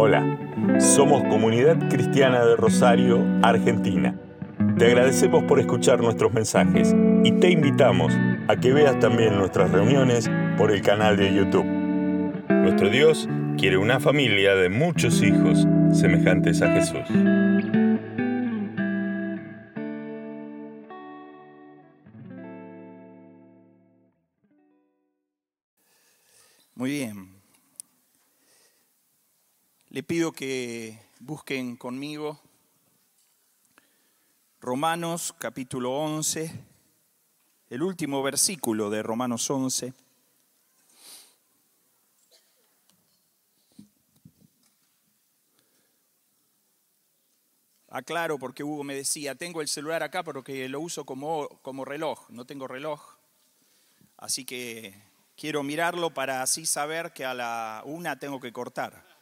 Hola, somos Comunidad Cristiana de Rosario, Argentina. Te agradecemos por escuchar nuestros mensajes y te invitamos a que veas también nuestras reuniones por el canal de YouTube. Nuestro Dios quiere una familia de muchos hijos semejantes a Jesús. Le pido que busquen conmigo Romanos capítulo 11, el último versículo de Romanos 11. Aclaro porque Hugo me decía, tengo el celular acá porque lo uso como, como reloj, no tengo reloj. Así que quiero mirarlo para así saber que a la una tengo que cortar.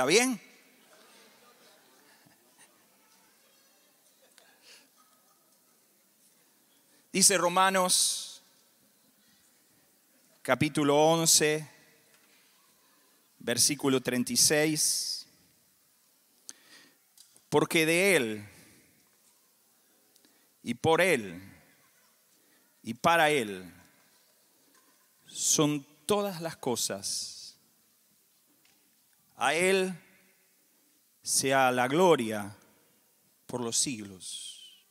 ¿Está bien? Dice Romanos capítulo 11, versículo 36, porque de Él y por Él y para Él son todas las cosas. A Él sea la gloria por los siglos.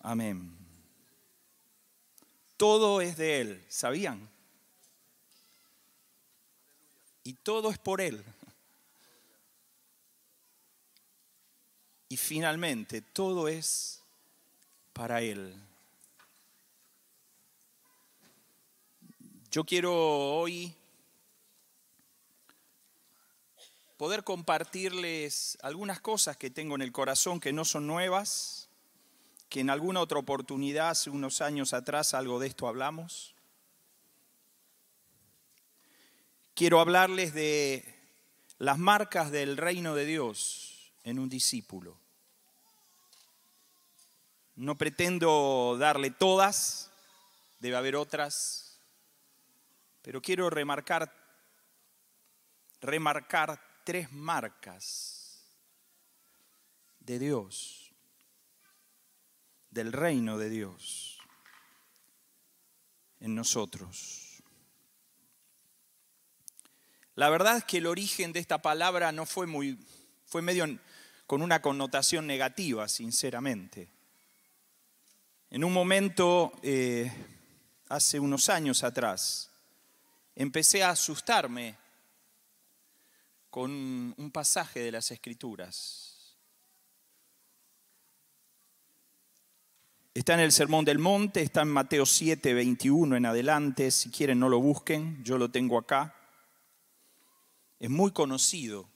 Amén. Todo es de Él, ¿sabían? Y todo es por Él. Y finalmente, todo es para Él. Yo quiero hoy poder compartirles algunas cosas que tengo en el corazón que no son nuevas que en alguna otra oportunidad, hace unos años atrás, algo de esto hablamos. Quiero hablarles de las marcas del reino de Dios en un discípulo. No pretendo darle todas, debe haber otras, pero quiero remarcar, remarcar tres marcas de Dios del reino de Dios en nosotros. La verdad es que el origen de esta palabra no fue muy, fue medio con una connotación negativa, sinceramente. En un momento, eh, hace unos años atrás, empecé a asustarme con un pasaje de las Escrituras. Está en el Sermón del Monte, está en Mateo 7, 21 en adelante. Si quieren, no lo busquen, yo lo tengo acá. Es muy conocido.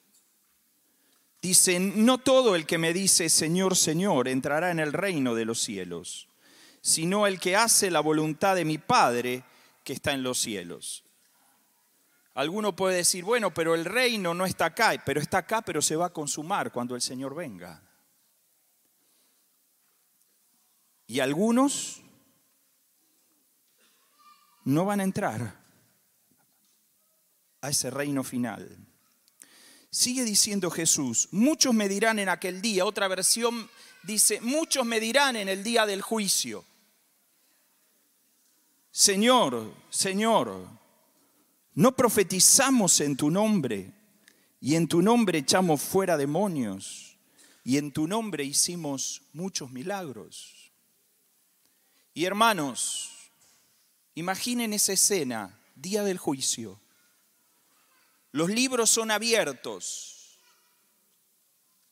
Dice, no todo el que me dice Señor, Señor entrará en el reino de los cielos, sino el que hace la voluntad de mi Padre que está en los cielos. Alguno puede decir, bueno, pero el reino no está acá, pero está acá, pero se va a consumar cuando el Señor venga. Y algunos no van a entrar a ese reino final. Sigue diciendo Jesús, muchos me dirán en aquel día, otra versión dice, muchos me dirán en el día del juicio, Señor, Señor, no profetizamos en tu nombre y en tu nombre echamos fuera demonios y en tu nombre hicimos muchos milagros. Y hermanos, imaginen esa escena, día del juicio. Los libros son abiertos.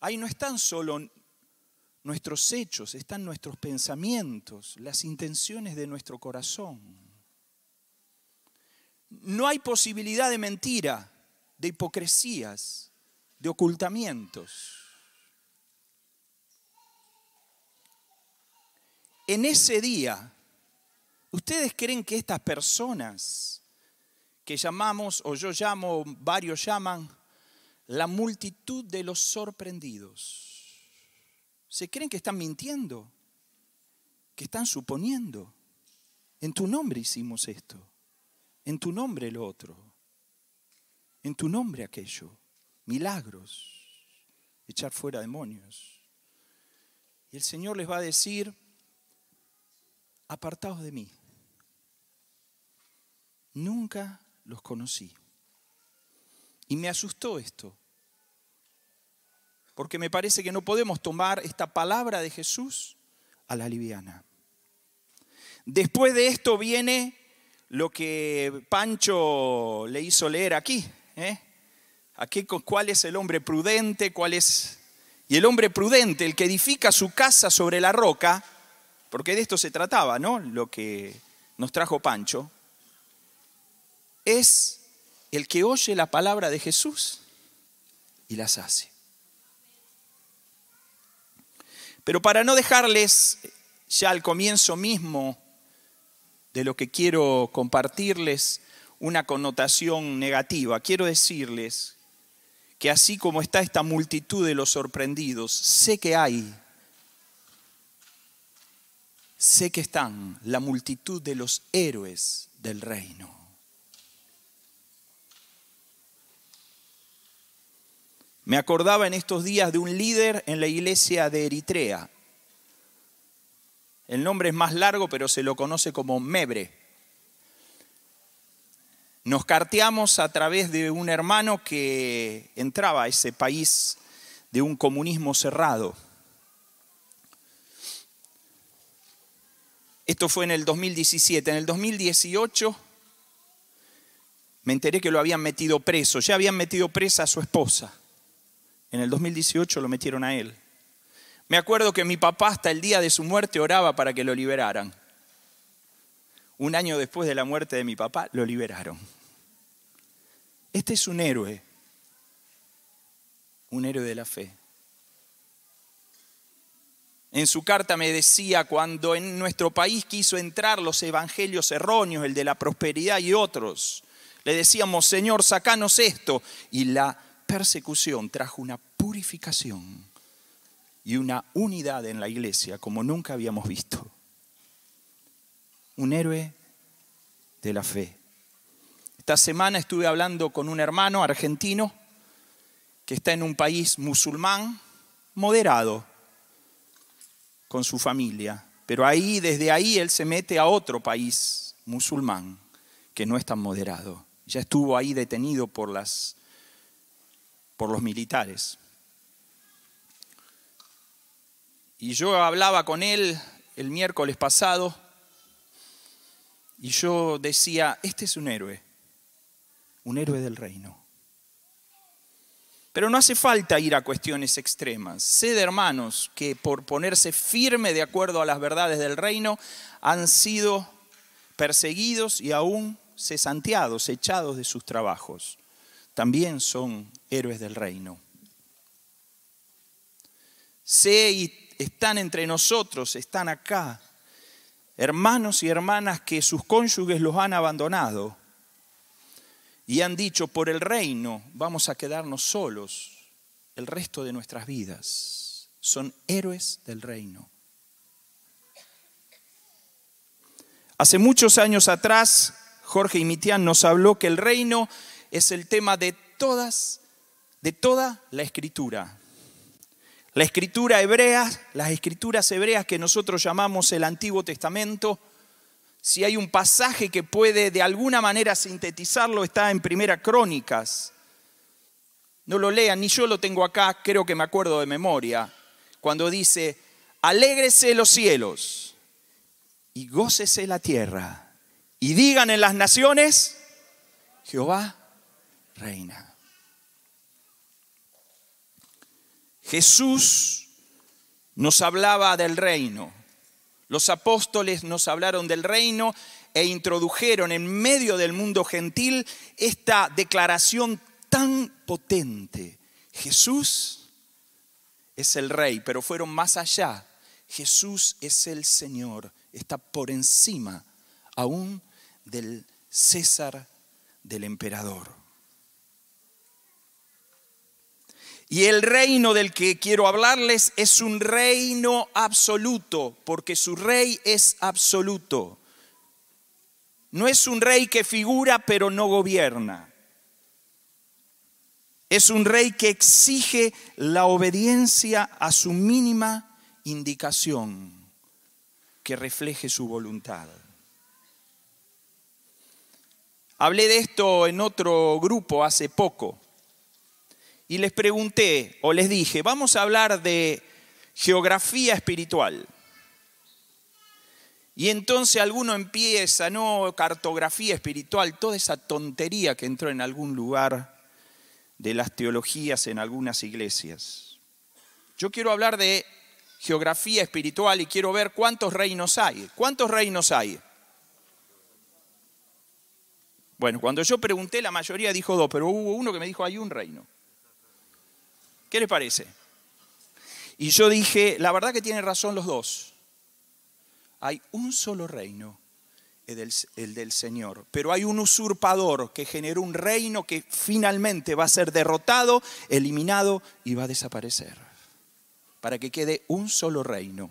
Ahí no están solo nuestros hechos, están nuestros pensamientos, las intenciones de nuestro corazón. No hay posibilidad de mentira, de hipocresías, de ocultamientos. en ese día, ¿ustedes creen que estas personas que llamamos, o yo llamo, varios llaman, la multitud de los sorprendidos, ¿se creen que están mintiendo? ¿Que están suponiendo? En tu nombre hicimos esto. En tu nombre lo otro, en tu nombre aquello, milagros, echar fuera demonios. Y el Señor les va a decir, apartaos de mí. Nunca los conocí. Y me asustó esto, porque me parece que no podemos tomar esta palabra de Jesús a la liviana. Después de esto viene lo que Pancho le hizo leer aquí. ¿eh? aquí ¿Cuál es el hombre prudente? ¿Cuál es? Y el hombre prudente, el que edifica su casa sobre la roca, porque de esto se trataba, ¿no? Lo que nos trajo Pancho, es el que oye la palabra de Jesús y las hace. Pero para no dejarles ya al comienzo mismo de lo que quiero compartirles una connotación negativa, quiero decirles que así como está esta multitud de los sorprendidos, sé que hay, sé que están la multitud de los héroes del reino. Me acordaba en estos días de un líder en la iglesia de Eritrea. El nombre es más largo, pero se lo conoce como Mebre. Nos carteamos a través de un hermano que entraba a ese país de un comunismo cerrado. Esto fue en el 2017. En el 2018 me enteré que lo habían metido preso. Ya habían metido presa a su esposa. En el 2018 lo metieron a él. Me acuerdo que mi papá hasta el día de su muerte oraba para que lo liberaran. Un año después de la muerte de mi papá, lo liberaron. Este es un héroe, un héroe de la fe. En su carta me decía, cuando en nuestro país quiso entrar los evangelios erróneos, el de la prosperidad y otros, le decíamos, Señor, sacanos esto. Y la persecución trajo una purificación y una unidad en la iglesia como nunca habíamos visto. Un héroe de la fe. Esta semana estuve hablando con un hermano argentino que está en un país musulmán moderado con su familia, pero ahí desde ahí él se mete a otro país musulmán que no es tan moderado. Ya estuvo ahí detenido por las por los militares. Y yo hablaba con él el miércoles pasado y yo decía, este es un héroe, un héroe del reino. Pero no hace falta ir a cuestiones extremas. Sé de hermanos que por ponerse firme de acuerdo a las verdades del reino han sido perseguidos y aún cesanteados, echados de sus trabajos también son héroes del reino. Sé y están entre nosotros, están acá, hermanos y hermanas que sus cónyuges los han abandonado y han dicho, por el reino vamos a quedarnos solos el resto de nuestras vidas. Son héroes del reino. Hace muchos años atrás, Jorge Imitián nos habló que el reino es el tema de todas, de toda la escritura. La escritura hebrea, las escrituras hebreas que nosotros llamamos el Antiguo Testamento, si hay un pasaje que puede de alguna manera sintetizarlo, está en Primera Crónicas. No lo lean, ni yo lo tengo acá, creo que me acuerdo de memoria, cuando dice, alégrese los cielos y gócese la tierra, y digan en las naciones, Jehová reina. Jesús nos hablaba del reino. Los apóstoles nos hablaron del reino e introdujeron en medio del mundo gentil esta declaración tan potente. Jesús es el rey, pero fueron más allá. Jesús es el Señor, está por encima aún del César, del emperador. Y el reino del que quiero hablarles es un reino absoluto, porque su rey es absoluto. No es un rey que figura pero no gobierna. Es un rey que exige la obediencia a su mínima indicación que refleje su voluntad. Hablé de esto en otro grupo hace poco y les pregunté o les dije, vamos a hablar de geografía espiritual. Y entonces alguno empieza, no, cartografía espiritual, toda esa tontería que entró en algún lugar de las teologías en algunas iglesias. Yo quiero hablar de geografía espiritual y quiero ver cuántos reinos hay. ¿Cuántos reinos hay? Bueno, cuando yo pregunté, la mayoría dijo dos, pero hubo uno que me dijo hay un reino. ¿Qué les parece? Y yo dije, la verdad que tienen razón los dos. Hay un solo reino, el del, el del, Señor, pero hay un usurpador que generó un reino que finalmente va a ser derrotado, eliminado y va a desaparecer, para que quede un solo reino.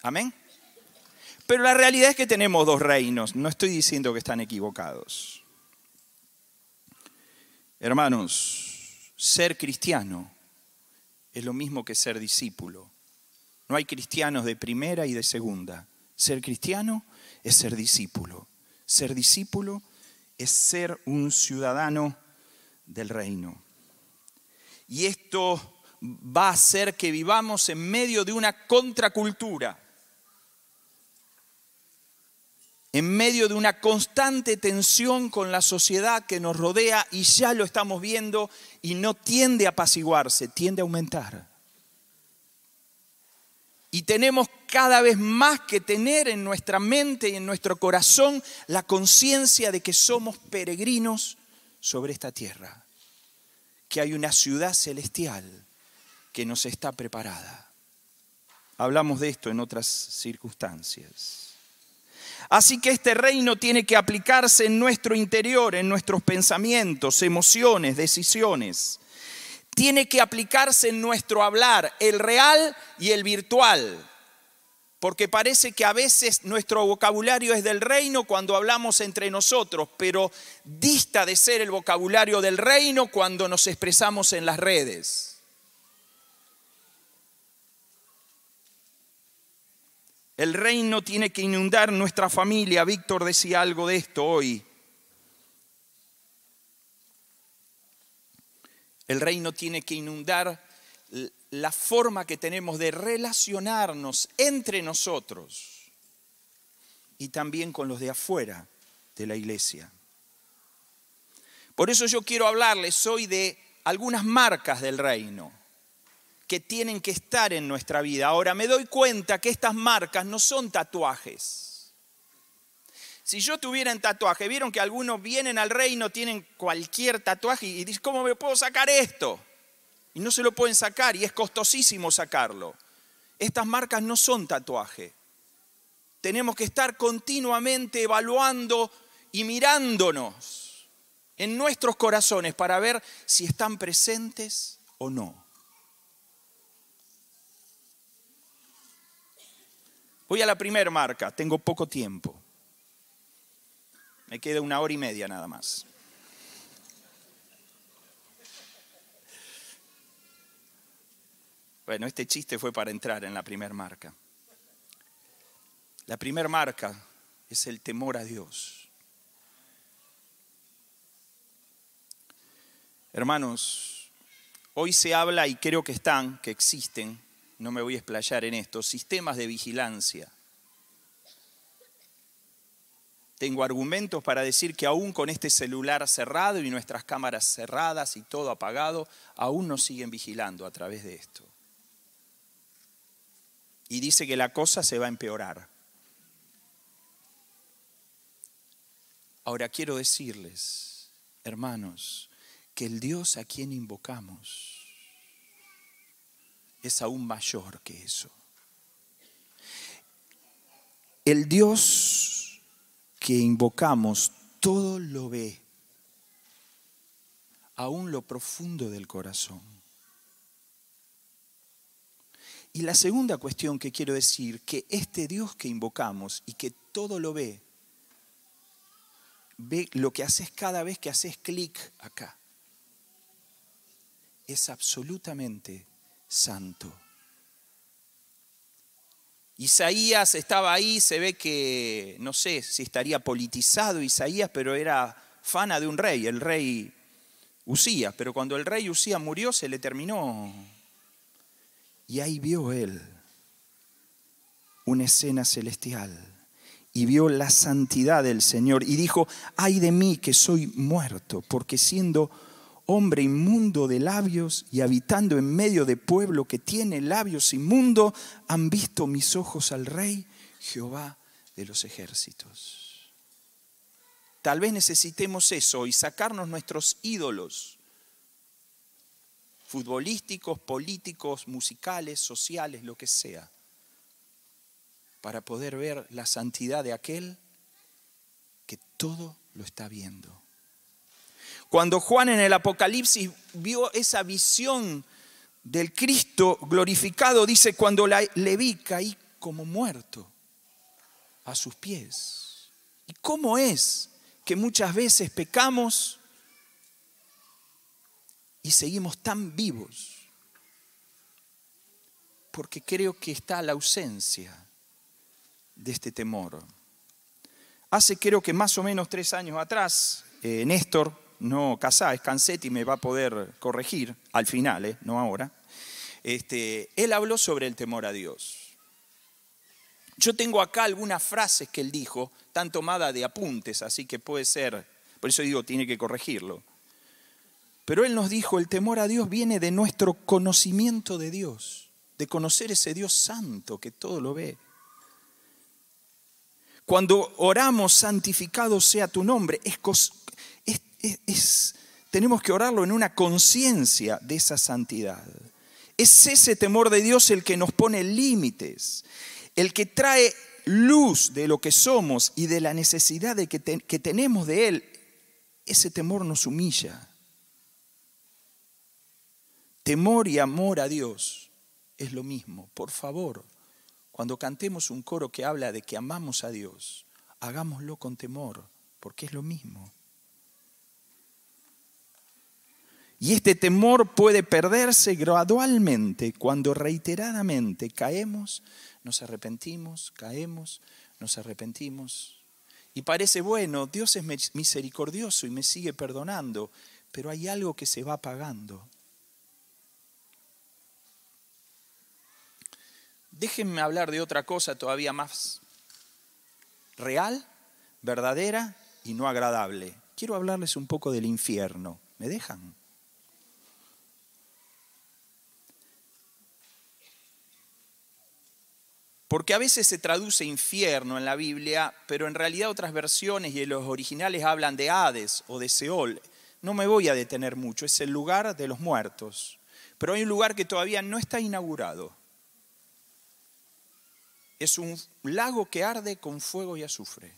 Amén. Pero la realidad es que tenemos dos reinos, no estoy diciendo que están equivocados. Hermanos, ser cristiano es lo mismo que ser discípulo. No hay cristianos de primera y de segunda. Ser cristiano es ser discípulo. Ser discípulo es ser un ciudadano del reino. Y esto va a hacer que vivamos en medio de una contracultura en medio de una constante tensión con la sociedad que nos rodea y ya lo estamos viendo y no tiende a apaciguarse, tiende a aumentar. Y tenemos cada vez más que tener en nuestra mente y en nuestro corazón la conciencia de que somos peregrinos sobre esta tierra, que hay una ciudad celestial que nos está preparada. Hablamos de esto en otras circunstancias. Así que este reino tiene que aplicarse en nuestro interior, en nuestros pensamientos, emociones, decisiones. Tiene que aplicarse en nuestro hablar, el real y el virtual. Porque parece que a veces nuestro vocabulario es del reino cuando hablamos entre nosotros, pero dista de ser el vocabulario del reino cuando nos expresamos en las redes. El reino tiene que inundar nuestra familia. Víctor decía algo de esto hoy. El reino tiene que inundar la forma que tenemos de relacionarnos entre nosotros y también con los de afuera de la iglesia. Por eso yo quiero hablarles hoy de algunas marcas del reino que tienen que estar en nuestra vida. Ahora me doy cuenta que estas marcas no son tatuajes. Si yo tuviera un tatuaje, vieron que algunos vienen al reino, tienen cualquier tatuaje y dicen, ¿cómo me puedo sacar esto? Y no se lo pueden sacar y es costosísimo sacarlo. Estas marcas no son tatuaje. Tenemos que estar continuamente evaluando y mirándonos en nuestros corazones para ver si están presentes o no. Voy a la primera marca, tengo poco tiempo. Me queda una hora y media nada más. Bueno, este chiste fue para entrar en la primera marca. La primera marca es el temor a Dios. Hermanos, hoy se habla y creo que están, que existen no me voy a explayar en esto, sistemas de vigilancia. Tengo argumentos para decir que aún con este celular cerrado y nuestras cámaras cerradas y todo apagado, aún nos siguen vigilando a través de esto. Y dice que la cosa se va a empeorar. Ahora quiero decirles, hermanos, que el Dios a quien invocamos es aún mayor que eso. El Dios que invocamos todo lo ve, aún lo profundo del corazón. Y la segunda cuestión que quiero decir, que este Dios que invocamos y que todo lo ve, ve lo que haces cada vez que haces clic acá. Es absolutamente santo. Isaías estaba ahí, se ve que, no sé si estaría politizado Isaías, pero era fana de un rey, el rey Usías. Pero cuando el rey Usías murió, se le terminó. Y ahí vio él una escena celestial y vio la santidad del Señor y dijo, ay de mí que soy muerto, porque siendo hombre inmundo de labios y habitando en medio de pueblo que tiene labios inmundos, han visto mis ojos al Rey Jehová de los ejércitos. Tal vez necesitemos eso y sacarnos nuestros ídolos futbolísticos, políticos, musicales, sociales, lo que sea, para poder ver la santidad de aquel que todo lo está viendo. Cuando Juan en el Apocalipsis vio esa visión del Cristo glorificado, dice, cuando le vi caí como muerto a sus pies. ¿Y cómo es que muchas veces pecamos y seguimos tan vivos? Porque creo que está la ausencia de este temor. Hace creo que más o menos tres años atrás, eh, Néstor no Casá, es Cansetti, me va a poder corregir al final, ¿eh? no ahora. Este, él habló sobre el temor a Dios. Yo tengo acá algunas frases que él dijo, tan tomadas de apuntes, así que puede ser, por eso digo, tiene que corregirlo. Pero él nos dijo, el temor a Dios viene de nuestro conocimiento de Dios, de conocer ese Dios santo que todo lo ve. Cuando oramos, santificado sea tu nombre, es, tenemos que orarlo en una conciencia de esa santidad. Es ese temor de Dios el que nos pone límites, el que trae luz de lo que somos y de la necesidad de que, que tenemos de Él. Ese temor nos humilla. Temor y amor a Dios es lo mismo. Por favor, cuando cantemos un coro que habla de que amamos a Dios, hagámoslo con temor, porque es lo mismo. Y este temor puede perderse gradualmente cuando reiteradamente caemos, nos arrepentimos, caemos, nos arrepentimos. Y parece bueno, Dios es misericordioso y me sigue perdonando, pero hay algo que se va apagando. Déjenme hablar de otra cosa todavía más real, verdadera y no agradable. Quiero hablarles un poco del infierno. ¿Me dejan? Porque a veces se traduce infierno en la Biblia, pero en realidad otras versiones y en los originales hablan de Hades o de Seol. No me voy a detener mucho, es el lugar de los muertos. Pero hay un lugar que todavía no está inaugurado. Es un lago que arde con fuego y azufre.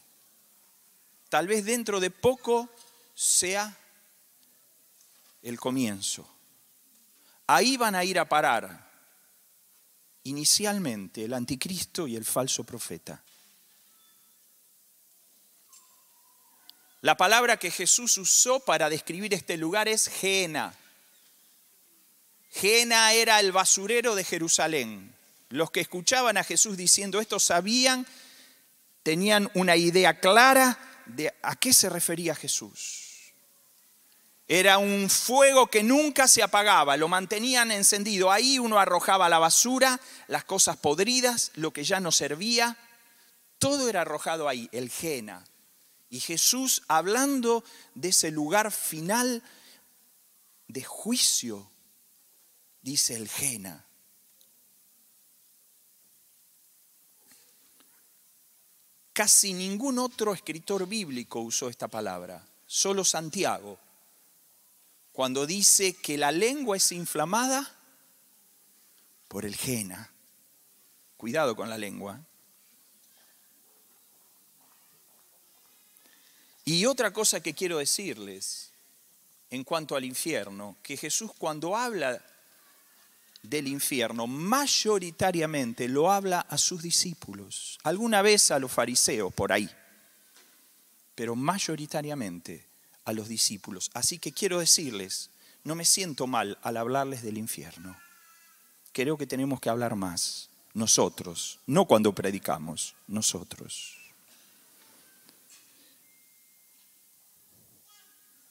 Tal vez dentro de poco sea el comienzo. Ahí van a ir a parar inicialmente el anticristo y el falso profeta. La palabra que Jesús usó para describir este lugar es Gena. Gena era el basurero de Jerusalén. Los que escuchaban a Jesús diciendo esto sabían, tenían una idea clara de a qué se refería Jesús. Era un fuego que nunca se apagaba, lo mantenían encendido. Ahí uno arrojaba la basura, las cosas podridas, lo que ya no servía. Todo era arrojado ahí, el Jena. Y Jesús, hablando de ese lugar final de juicio, dice el Jena. Casi ningún otro escritor bíblico usó esta palabra, solo Santiago cuando dice que la lengua es inflamada por el jena. Cuidado con la lengua. Y otra cosa que quiero decirles en cuanto al infierno, que Jesús cuando habla del infierno, mayoritariamente lo habla a sus discípulos, alguna vez a los fariseos por ahí. pero mayoritariamente a los discípulos. Así que quiero decirles, no me siento mal al hablarles del infierno. Creo que tenemos que hablar más, nosotros, no cuando predicamos, nosotros.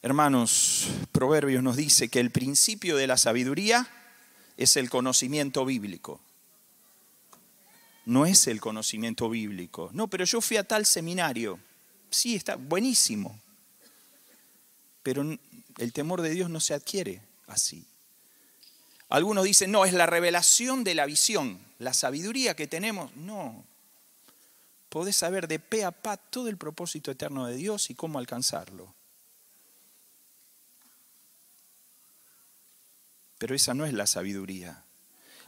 Hermanos, Proverbios nos dice que el principio de la sabiduría es el conocimiento bíblico. No es el conocimiento bíblico. No, pero yo fui a tal seminario. Sí, está buenísimo. Pero el temor de Dios no se adquiere así. Algunos dicen, no, es la revelación de la visión, la sabiduría que tenemos. No. Podés saber de pe a pa todo el propósito eterno de Dios y cómo alcanzarlo. Pero esa no es la sabiduría.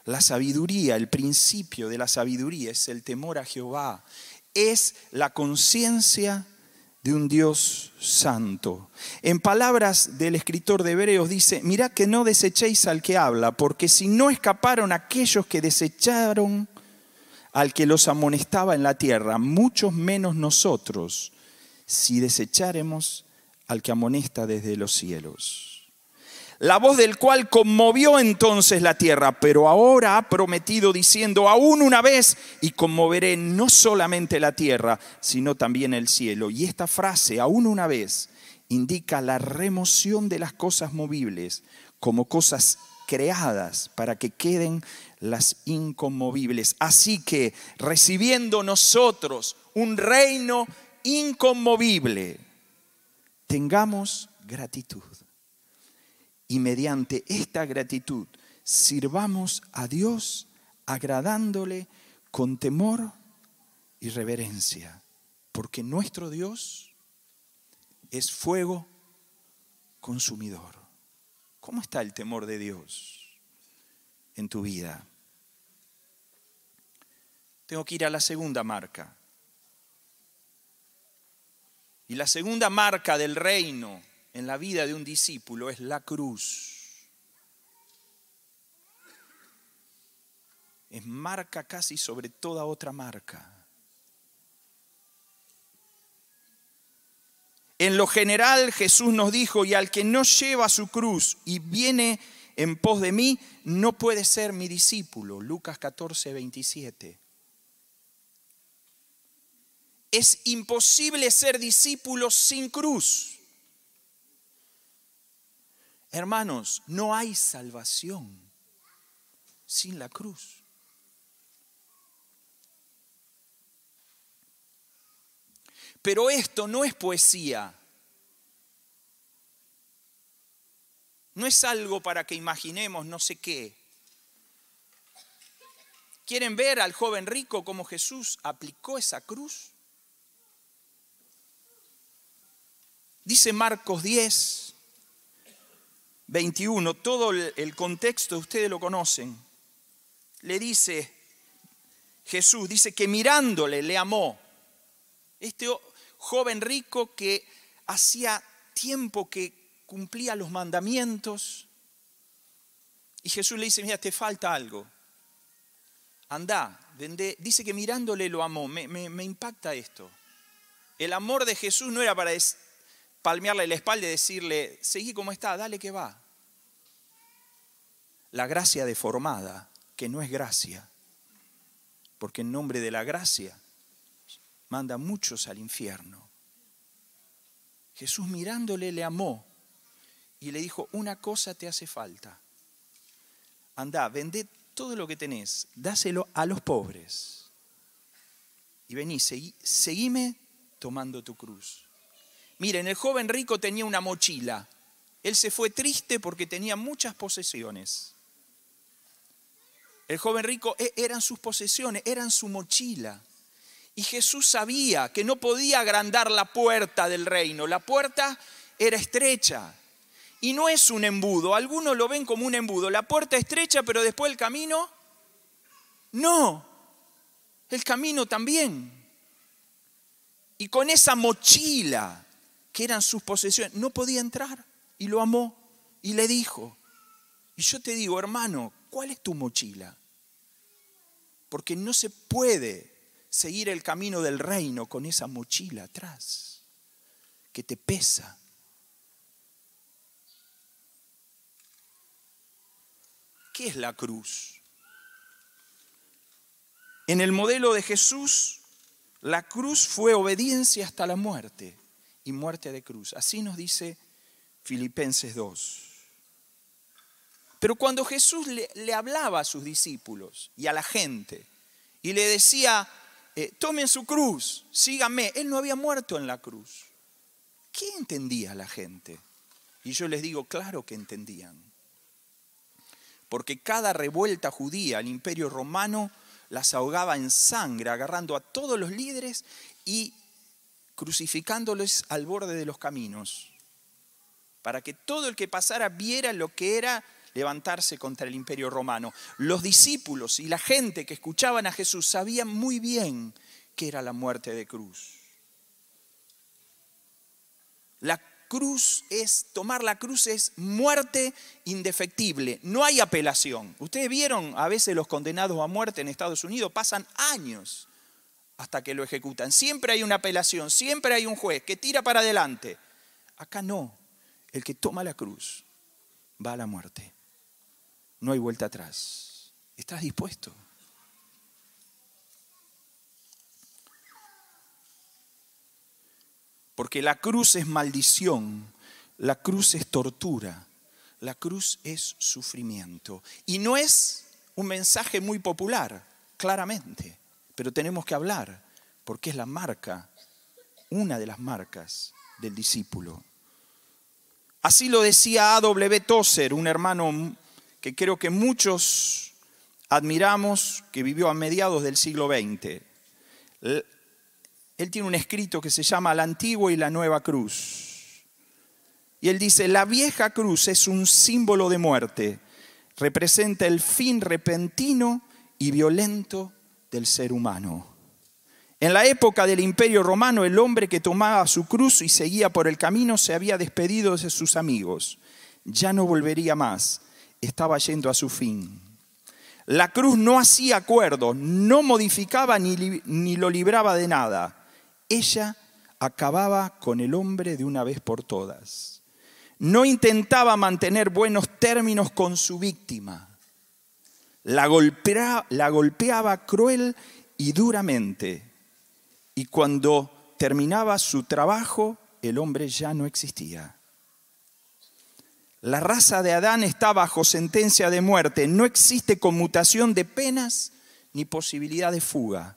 La sabiduría, el principio de la sabiduría es el temor a Jehová, es la conciencia de un Dios santo. En palabras del escritor de Hebreos dice, mirad que no desechéis al que habla, porque si no escaparon aquellos que desecharon al que los amonestaba en la tierra, muchos menos nosotros, si desecháremos al que amonesta desde los cielos la voz del cual conmovió entonces la tierra, pero ahora ha prometido diciendo, aún una vez, y conmoveré no solamente la tierra, sino también el cielo. Y esta frase, aún una vez, indica la remoción de las cosas movibles como cosas creadas para que queden las inconmovibles. Así que recibiendo nosotros un reino inconmovible, tengamos gratitud y mediante esta gratitud sirvamos a Dios agradándole con temor y reverencia, porque nuestro Dios es fuego consumidor. ¿Cómo está el temor de Dios en tu vida? Tengo que ir a la segunda marca. Y la segunda marca del reino en la vida de un discípulo es la cruz. Es marca casi sobre toda otra marca. En lo general Jesús nos dijo, y al que no lleva su cruz y viene en pos de mí, no puede ser mi discípulo. Lucas 14, 27. Es imposible ser discípulo sin cruz. Hermanos, no hay salvación sin la cruz. Pero esto no es poesía. No es algo para que imaginemos no sé qué. ¿Quieren ver al joven rico cómo Jesús aplicó esa cruz? Dice Marcos 10, 21, todo el contexto ustedes lo conocen. Le dice Jesús, dice que mirándole le amó. Este joven rico que hacía tiempo que cumplía los mandamientos. Y Jesús le dice, mira, te falta algo. Anda, vende. Dice que mirándole lo amó. Me, me impacta esto. El amor de Jesús no era para palmearle la espalda y decirle, seguí como está, dale que va. La gracia deformada, que no es gracia, porque en nombre de la gracia manda muchos al infierno. Jesús mirándole le amó y le dijo, una cosa te hace falta. Anda, vende todo lo que tenés, dáselo a los pobres. Y vení, seguime tomando tu cruz. Miren, el joven rico tenía una mochila. Él se fue triste porque tenía muchas posesiones. El joven rico e, eran sus posesiones, eran su mochila. Y Jesús sabía que no podía agrandar la puerta del reino. La puerta era estrecha. Y no es un embudo. Algunos lo ven como un embudo. La puerta estrecha, pero después el camino. No. El camino también. Y con esa mochila que eran sus posesiones, no podía entrar. Y lo amó y le dijo, y yo te digo, hermano, ¿cuál es tu mochila? Porque no se puede seguir el camino del reino con esa mochila atrás. que te pesa. ¿Qué es la cruz? En el modelo de Jesús, la cruz fue obediencia hasta la muerte y muerte de cruz. Así nos dice Filipenses 2. Pero cuando Jesús le, hablaba a sus discípulos y a la gente y le decía, eh, tomen su cruz, síganme, él no había muerto en la cruz. ¿Qué entendía la gente? Y yo les digo, claro que entendían. Porque cada revuelta judía al imperio romano las ahogaba en sangre, agarrando a todos los líderes y crucificándoles al borde de los caminos, para que todo el que pasara viera lo que era levantarse contra el imperio romano. Los discípulos y la gente que escuchaban a Jesús sabían muy bien que era la muerte de cruz. La cruz es, tomar la cruz es muerte indefectible, no hay apelación. Ustedes vieron a veces los condenados a muerte en Estados Unidos, pasan años hasta que lo ejecutan. Siempre hay una apelación, siempre hay un juez que tira para adelante. Acá no, el que toma la cruz va a la muerte. No hay vuelta atrás. ¿Estás dispuesto? Porque la cruz es maldición, la cruz es tortura, la cruz es sufrimiento. Y no es un mensaje muy popular, claramente, pero tenemos que hablar, porque es la marca, una de las marcas del discípulo. Así lo decía A.W. Tozer, un hermano que creo que muchos admiramos, que vivió a mediados del siglo XX él tiene un escrito que se llama La antigua y la nueva cruz. Y él dice, la vieja cruz es un símbolo de muerte, representa el fin repentino y violento del ser humano. En la época del imperio romano, el hombre que tomaba su cruz y seguía por el camino se había despedido de sus amigos. Ya no volvería más, estaba yendo a su fin. La cruz no hacía acuerdo, no modificaba ni, ni lo libraba de nada ella acababa con el hombre de una vez por todas. No intentaba mantener buenos términos con su víctima. La golpeaba, cruel y duramente. Y cuando terminaba su trabajo, el hombre ya no existía. La raza de Adán está bajo sentencia de muerte. No existe conmutación de penas ni posibilidad de fuga.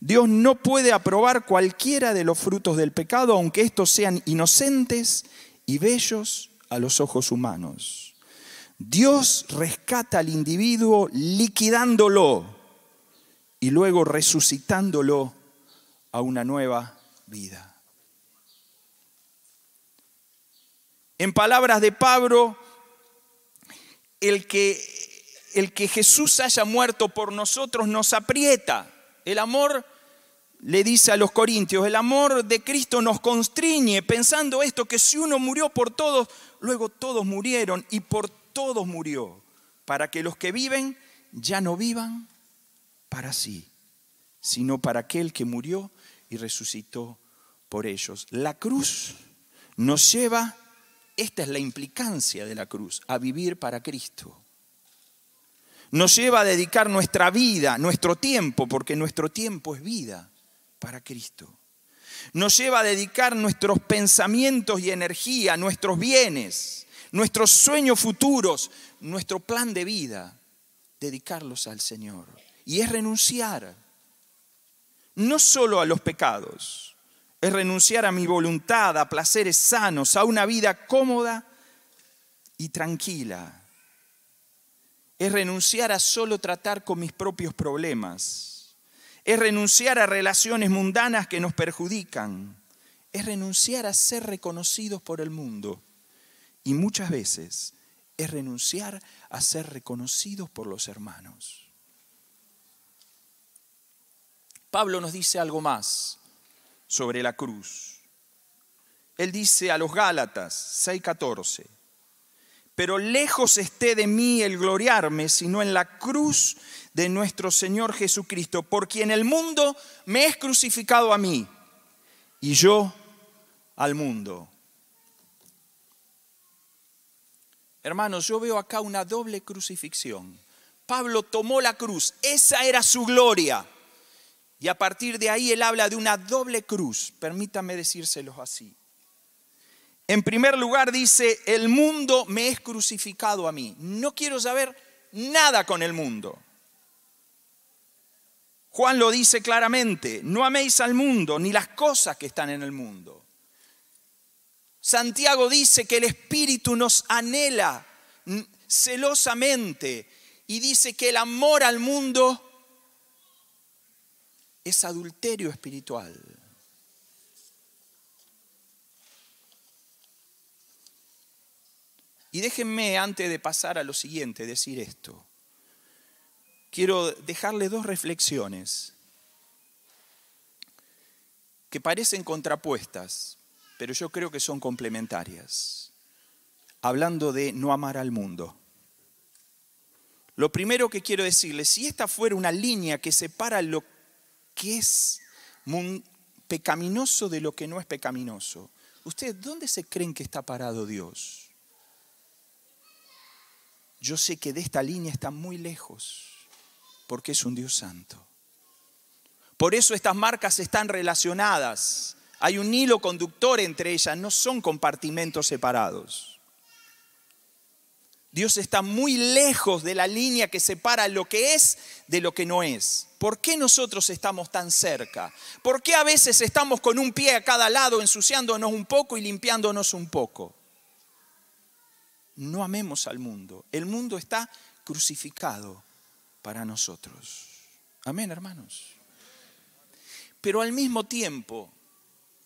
Dios no puede aprobar cualquiera de los frutos del pecado, aunque estos sean inocentes y bellos a los ojos humanos. Dios rescata al individuo liquidándolo y luego resucitándolo a una nueva vida. En palabras de Pablo, el que, el que Jesús haya muerto por nosotros nos aprieta el amor, le dice a los corintios, el amor de Cristo nos constriñe pensando esto, que si uno murió por todos, luego todos murieron y por todos murió, para que los que viven ya no vivan para sí, sino para aquel que murió y resucitó por ellos. La cruz nos lleva, esta es la implicancia de la cruz, a vivir para Cristo nos lleva a dedicar nuestra vida, nuestro tiempo, porque nuestro tiempo es vida para Cristo. Nos lleva a dedicar nuestros pensamientos y energía, nuestros bienes, nuestros sueños futuros, nuestro plan de vida, dedicarlos al Señor. Y es renunciar, no solo a los pecados, es renunciar a mi voluntad, a placeres sanos, a una vida cómoda y tranquila. Es renunciar a solo tratar con mis propios problemas, es renunciar a relaciones mundanas que nos perjudican, es renunciar a ser reconocidos por el mundo y muchas veces es renunciar a ser reconocidos por los hermanos. Pablo nos dice algo más sobre la cruz. Él dice a los Gálatas 6:14, pero lejos esté de mí el gloriarme, sino en la cruz de nuestro Señor Jesucristo, por quien el mundo me es crucificado a mí y yo al mundo. Hermanos, yo veo acá una doble crucifixión. Pablo tomó la cruz, esa era su gloria. Y a partir de ahí él habla de una doble cruz, permítame decírselos así. En primer lugar dice, el mundo me es crucificado a mí. No quiero saber nada con el mundo. Juan lo dice claramente, no améis al mundo ni las cosas que están en el mundo. Santiago dice que el Espíritu nos anhela celosamente y dice que el amor al mundo es adulterio espiritual. Y déjenme, antes de pasar a lo siguiente, decir esto. Quiero dejarle dos reflexiones que parecen contrapuestas, pero yo creo que son complementarias, hablando de no amar al mundo. Lo primero que quiero decirle, si esta fuera una línea que separa lo que es pecaminoso de lo que no es pecaminoso, ¿ustedes dónde se creen que está parado Dios? Yo sé que de esta línea está muy lejos, porque es un Dios santo. Por eso estas marcas están relacionadas hay un hilo conductor entre ellas, no son compartimentos separados. Dios está muy lejos de la línea que separa lo que es de lo que no es. ¿Por qué nosotros estamos tan cerca? ¿Por qué a veces estamos con un pie a cada lado ensuciándonos un poco y limpiándonos un poco? No amemos al mundo. El mundo está crucificado para nosotros. Amén, hermanos. Pero al mismo tiempo,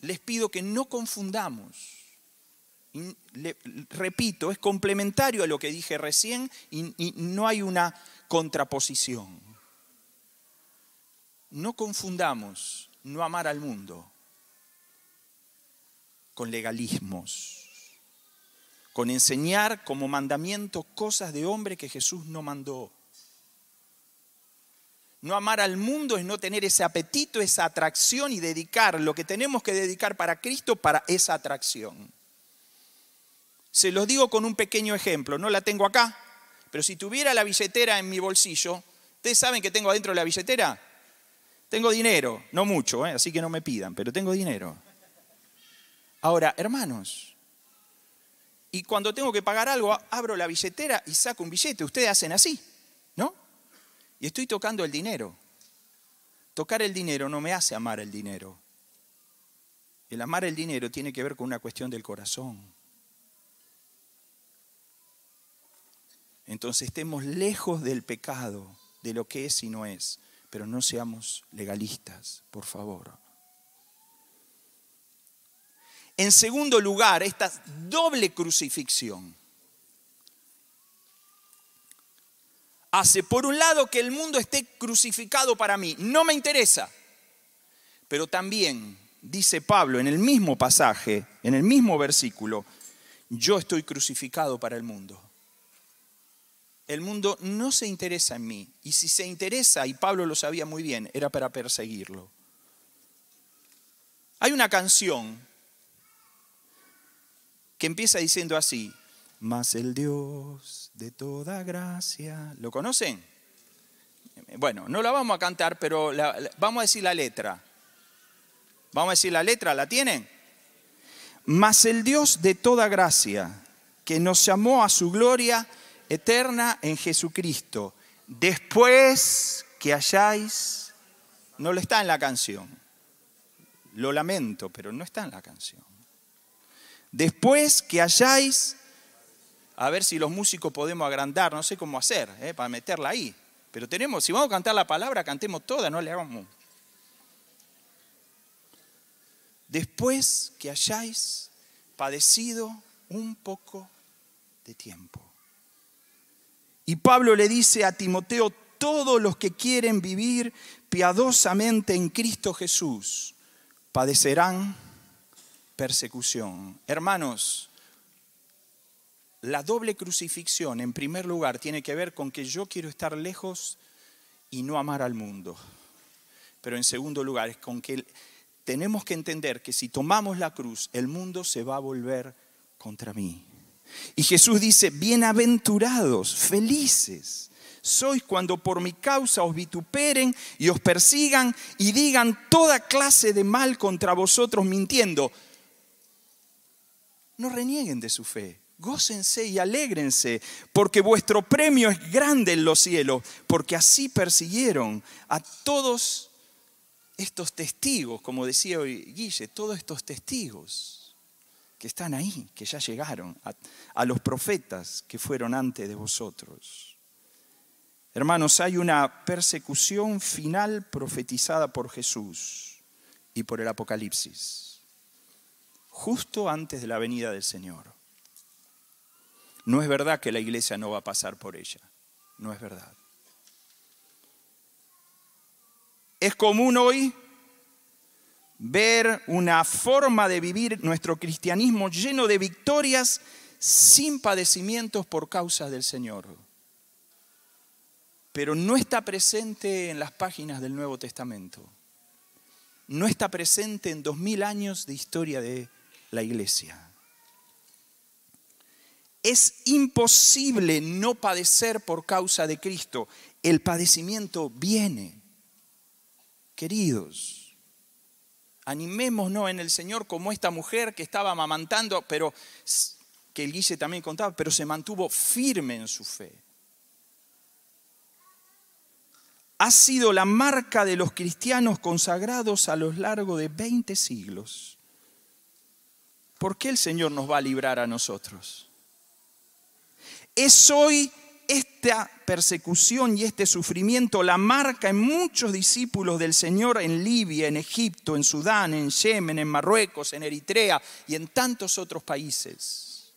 les pido que no confundamos. repito, es complementario a lo que dije recién y, y no hay una contraposición. No confundamos no amar al mundo con legalismos, con enseñar como mandamiento cosas de hombre que Jesús no mandó. No amar al mundo es no tener ese apetito, esa atracción y dedicar lo que tenemos que dedicar para Cristo para esa atracción. Se los digo con un pequeño ejemplo, no la tengo acá, pero si tuviera la billetera en mi bolsillo, ¿ustedes saben que tengo adentro de la billetera? Tengo dinero, no mucho, ¿eh? así que no me pidan, pero tengo dinero. Ahora, hermanos, y cuando tengo que pagar algo, abro la billetera y saco un billete. Ustedes hacen así. Y estoy tocando el dinero. Tocar el dinero no me hace amar el dinero. El amar el dinero tiene que ver con una cuestión del corazón. Entonces estemos lejos del pecado, de lo que es y no es, pero no seamos legalistas, por favor. En segundo lugar, esta doble crucifixión. Hace, por un lado, que el mundo esté crucificado para mí. No me interesa. Pero también, dice Pablo en el mismo pasaje, en el mismo versículo, yo estoy crucificado para el mundo. El mundo no se interesa en mí. Y si se interesa, y Pablo lo sabía muy bien, era para perseguirlo. Hay una canción que empieza diciendo así, mas el Dios de toda gracia. ¿Lo conocen? Bueno, no la vamos a cantar, pero vamos a decir la letra. Vamos a decir la letra, ¿la tienen? Mas el Dios de toda gracia, que nos llamó a su gloria eterna en Jesucristo, después que hayáis, no lo está en la canción, lo lamento, pero no está en la canción. Después que hayáis a ver si los músicos podemos agrandar, no sé cómo hacer, eh, para meterla ahí. Pero tenemos, si vamos a cantar la palabra, cantemos toda, no le hagamos. Después que hayáis padecido un poco de tiempo. Y Pablo le dice a Timoteo, todos los que quieren vivir piadosamente en Cristo Jesús padecerán persecución. Hermanos, la doble crucifixión, en primer lugar, tiene que ver con que yo quiero estar lejos y no amar al mundo. Pero en segundo lugar, es con que tenemos que entender que si tomamos la cruz, el mundo se va a volver contra mí. Y Jesús dice, bienaventurados, felices sois cuando por mi causa os vituperen y os persigan y digan toda clase de mal contra vosotros mintiendo. No renieguen de su fe, gócense y alégrense, porque vuestro premio es grande en los cielos, porque así persiguieron a todos estos testigos, como decía hoy Guille, todos estos testigos que están ahí, que ya llegaron, a, a los profetas que fueron antes de vosotros. Hermanos, hay una persecución final profetizada por Jesús y por el Apocalipsis, justo antes de la venida del Señor. No es verdad que la iglesia no va a pasar por ella, no es verdad. Es común hoy ver una forma de vivir nuestro cristianismo lleno de victorias sin padecimientos por causa del Señor pero no está presente en las páginas del Nuevo Testamento. No está presente en dos mil años de historia de la iglesia. Es imposible no padecer por causa de Cristo. El padecimiento viene. Queridos, animémonos en el Señor como esta mujer que estaba amamantando, pero que el Guille también contaba, pero se mantuvo firme en su fe ha sido la marca de los cristianos consagrados a lo largo de 20 siglos. ¿Por qué el Señor nos va a librar a nosotros? Es hoy esta persecución y este sufrimiento la marca en muchos discípulos del Señor en Libia, en Egipto, en Sudán, en Yemen, en Marruecos, en Eritrea y en tantos otros países.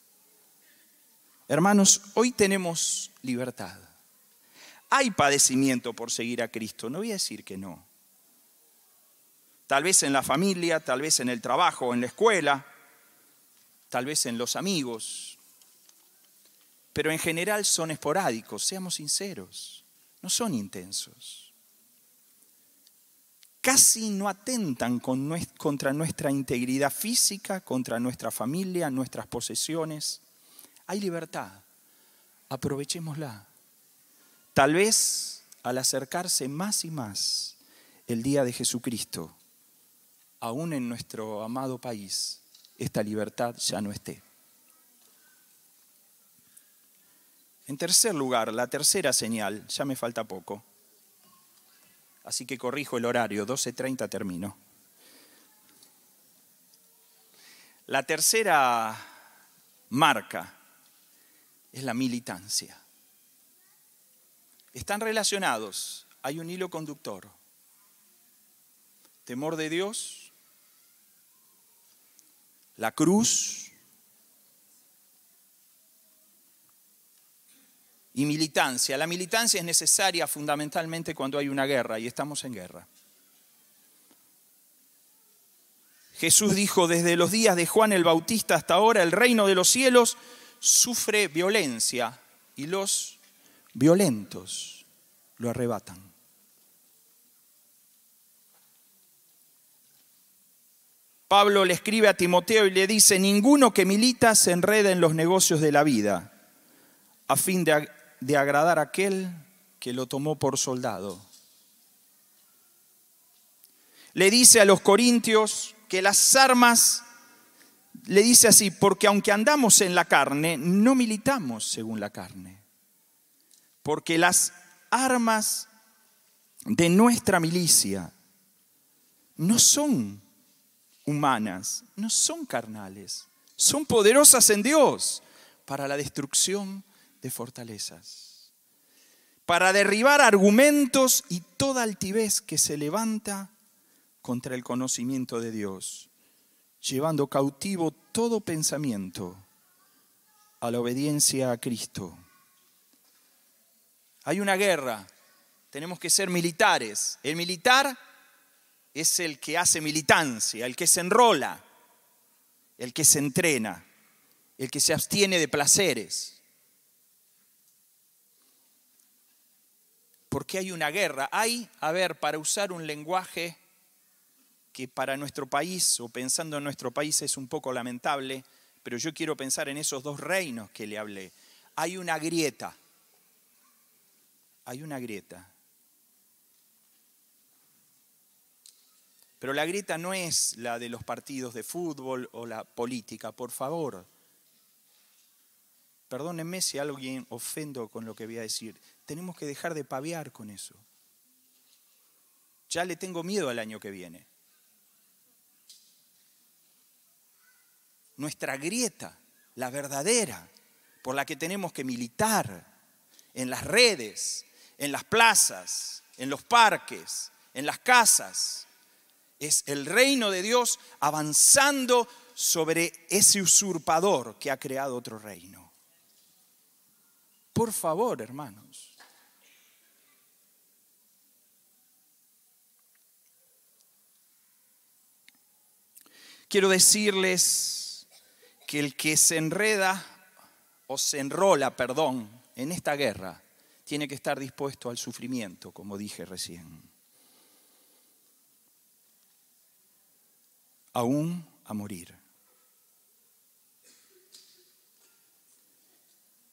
Hermanos, hoy tenemos libertad. Hay padecimiento por seguir a Cristo, no voy a decir que no. Tal vez en la familia, tal vez en el trabajo, en la escuela, tal vez en los amigos, pero en general son esporádicos, seamos sinceros, no son intensos. Casi no atentan contra nuestra integridad física, contra nuestra familia, nuestras posesiones. Hay libertad, aprovechémosla. Tal vez al acercarse más y más el día de Jesucristo, aún en nuestro amado país, esta libertad ya no esté. En tercer lugar, la tercera señal, ya me falta poco, así que corrijo el horario, 12.30 termino. La tercera marca es la militancia. Están relacionados, hay un hilo conductor. Temor de Dios, la cruz y militancia. La militancia es necesaria fundamentalmente cuando hay una guerra y estamos en guerra. Jesús dijo, desde los días de Juan el Bautista hasta ahora, el reino de los cielos sufre violencia y los violentos lo arrebatan. Pablo le escribe a Timoteo y le dice, ninguno que milita se enreda en los negocios de la vida, a fin de, de agradar a aquel que lo tomó por soldado. Le dice a los corintios que las armas, le dice así, porque aunque andamos en la carne, no militamos según la carne porque las armas de nuestra milicia no son humanas, no son carnales, son poderosas en Dios para la destrucción de fortalezas, para derribar argumentos y toda altivez que se levanta contra el conocimiento de Dios, llevando cautivo todo pensamiento a la obediencia a Cristo hay una guerra, tenemos que ser militares. El militar es el que hace militancia, el que se enrola, el que se entrena, el que se abstiene de placeres. ¿Por qué hay una guerra? Hay, a ver, para usar un lenguaje que para nuestro país, o pensando en nuestro país, es un poco lamentable, pero yo quiero pensar en esos dos reinos que le hablé. Hay una grieta, hay una grieta. Pero la grieta no es la de los partidos de fútbol o la política, por favor. Perdónenme si alguien ofendo con lo que voy a decir. Tenemos que dejar de paviar con eso. Ya le tengo miedo al año que viene. nuestra grieta, la verdadera, por la que tenemos que militar en las redes, en las plazas, en los parques, en las casas. Es el reino de Dios avanzando sobre ese usurpador que ha creado otro reino. Por favor, hermanos. Quiero decirles que el que se enreda o se enrola, perdón, en esta guerra, tiene que estar dispuesto al sufrimiento, como dije recién. Aún a morir.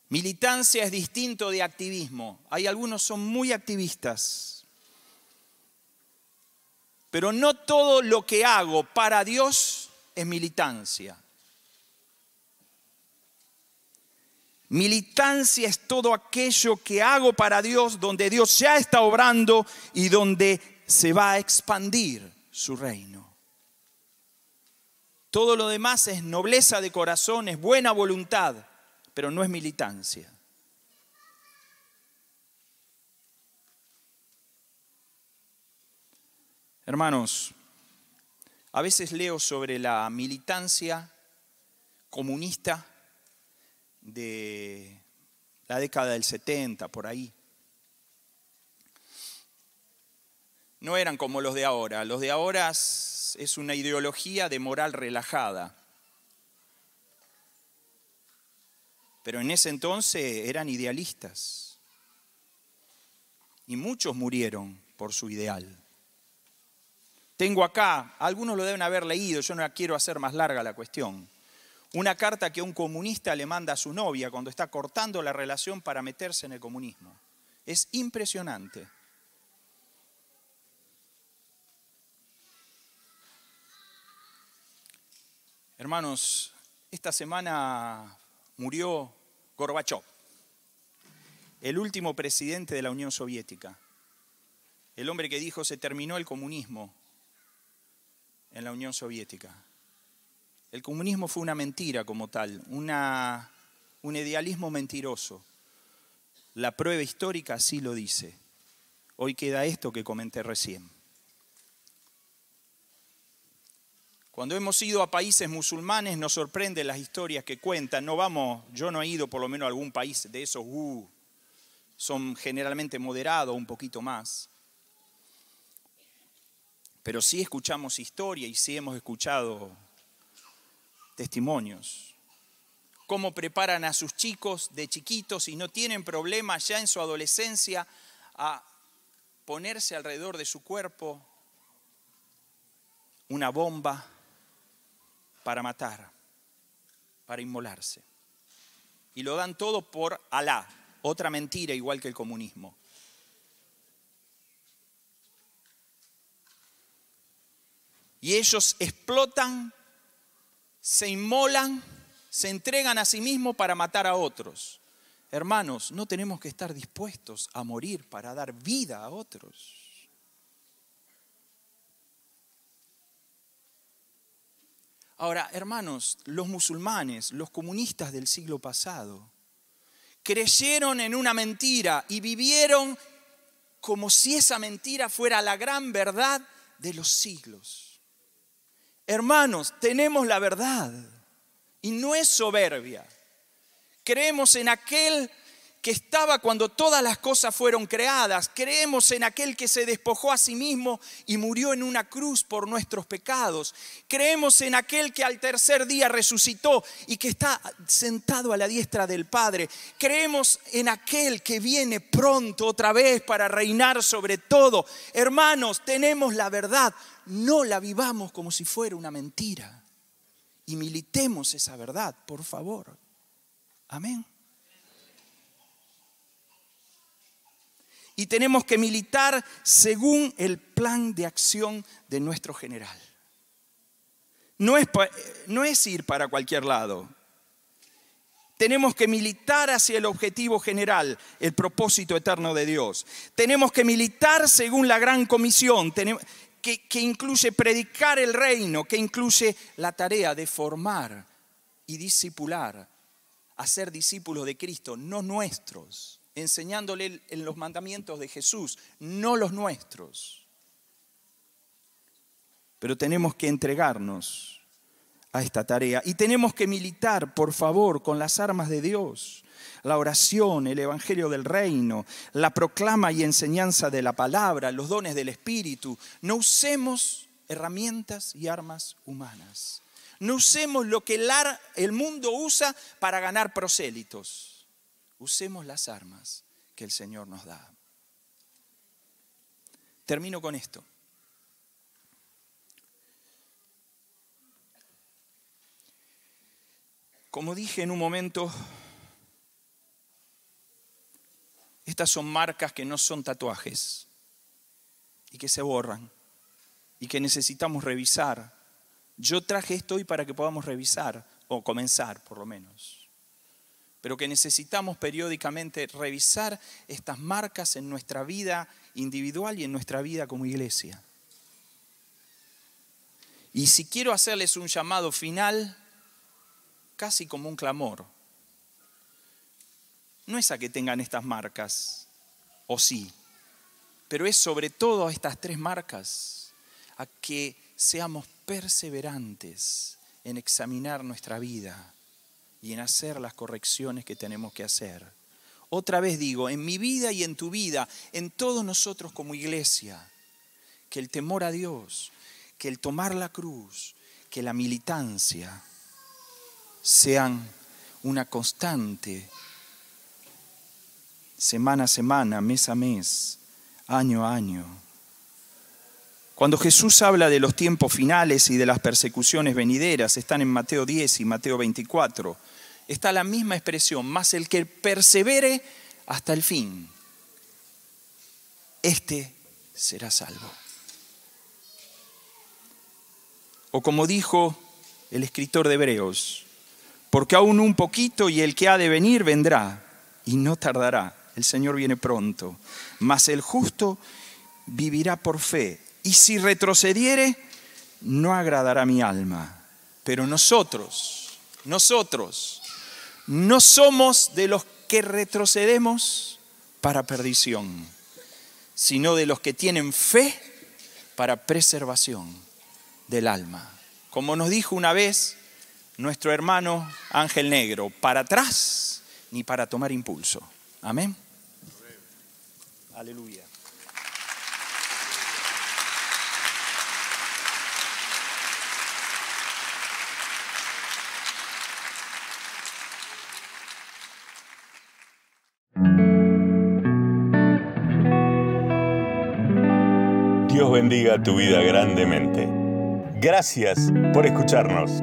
Militancia es distinto de activismo. Hay algunos son muy activistas. Pero no todo lo que hago para Dios es militancia. Militancia es todo aquello que hago para Dios, donde Dios ya está obrando y donde se va a expandir su reino. Todo lo demás es nobleza de corazón, es buena voluntad, pero no es militancia. Hermanos, a veces leo sobre la militancia comunista de la década del 70, por ahí. No eran como los de ahora. Los de ahora es una ideología de moral relajada. Pero en ese entonces eran idealistas. Y muchos murieron por su ideal. Tengo acá, algunos lo deben haber leído, yo no quiero hacer más larga la cuestión una carta que un comunista le manda a su novia cuando está cortando la relación para meterse en el comunismo. Es impresionante. Hermanos, esta semana murió Gorbachev, el último presidente de la Unión Soviética, el hombre que dijo se terminó el comunismo en la Unión Soviética. El comunismo fue una mentira como tal, una, un idealismo mentiroso. La prueba histórica así lo dice. Hoy queda esto que comenté recién. Cuando hemos ido a países musulmanes nos sorprenden las historias que cuentan. No vamos, yo no he ido por lo menos a algún país de esos, uh, son generalmente moderados, un poquito más. Pero sí escuchamos historia y sí hemos escuchado testimonios. Cómo preparan a sus chicos de chiquitos y no tienen problemas ya en su adolescencia a ponerse alrededor de su cuerpo una bomba para matar, para inmolarse. Y lo dan todo por Alá, otra mentira igual que el comunismo. Y ellos explotan se inmolan, se entregan a sí mismos para matar a otros. Hermanos, no tenemos que estar dispuestos a morir para dar vida a otros. Ahora, hermanos, los musulmanes, los comunistas del siglo pasado, creyeron en una mentira y vivieron como si esa mentira fuera la gran verdad de los siglos. Hermanos, tenemos la verdad y no es soberbia. Creemos en aquel que estaba cuando todas las cosas fueron creadas. Creemos en aquel que se despojó a sí mismo y murió en una cruz por nuestros pecados. Creemos en aquel que al tercer día resucitó y que está sentado a la diestra del Padre. Creemos en aquel que viene pronto otra vez para reinar sobre todo. Hermanos, tenemos la verdad. No la vivamos como si fuera una mentira. Y militemos esa verdad, por favor. Amén. Y tenemos que militar según el plan de acción de nuestro general. No es, no es ir para cualquier lado. Tenemos que militar hacia el objetivo general, el propósito eterno de Dios. Tenemos que militar según la gran comisión, que, que incluye predicar el reino, que incluye la tarea de formar y discipular, hacer discípulos de Cristo, no nuestros enseñándole en los mandamientos de Jesús, no los nuestros. Pero tenemos que entregarnos a esta tarea y tenemos que militar, por favor, con las armas de Dios. La oración, el Evangelio del Reino, la proclama y enseñanza de la palabra, los dones del Espíritu. No usemos herramientas y armas humanas. No usemos lo que el mundo usa para ganar prosélitos usemos las armas que el Señor nos da. Termino con esto. Como dije en un momento, estas son marcas que no son tatuajes y que se borran y que necesitamos revisar. Yo traje esto hoy para que podamos revisar o comenzar por lo menos pero que necesitamos periódicamente revisar estas marcas en nuestra vida individual y en nuestra vida como iglesia. Y si quiero hacerles un llamado final, casi como un clamor, no es a que tengan estas marcas, o sí, pero es sobre todo a estas tres marcas, a que seamos perseverantes en examinar nuestra vida y en hacer las correcciones que tenemos que hacer. Otra vez digo, en mi vida y en tu vida, en todos nosotros como iglesia, que el temor a Dios, que el tomar la cruz, que la militancia sean una constante, semana a semana, mes a mes, año a año. Cuando Jesús habla de los tiempos finales y de las persecuciones venideras, están en Mateo 10 y Mateo 24, está la misma expresión, más el que persevere hasta el fin, este será salvo. O como dijo el escritor de Hebreos, porque aún un poquito y el que ha de venir vendrá y no tardará. El Señor viene pronto, mas el justo vivirá por fe y si retrocediere, no agradará mi alma. Pero nosotros, nosotros, no somos de los que retrocedemos para perdición, sino de los que tienen fe para preservación del alma. Como nos dijo una vez nuestro hermano Ángel Negro, para atrás ni para tomar impulso. Amén. Aleluya. Bendiga tu vida grandemente. Gracias por escucharnos.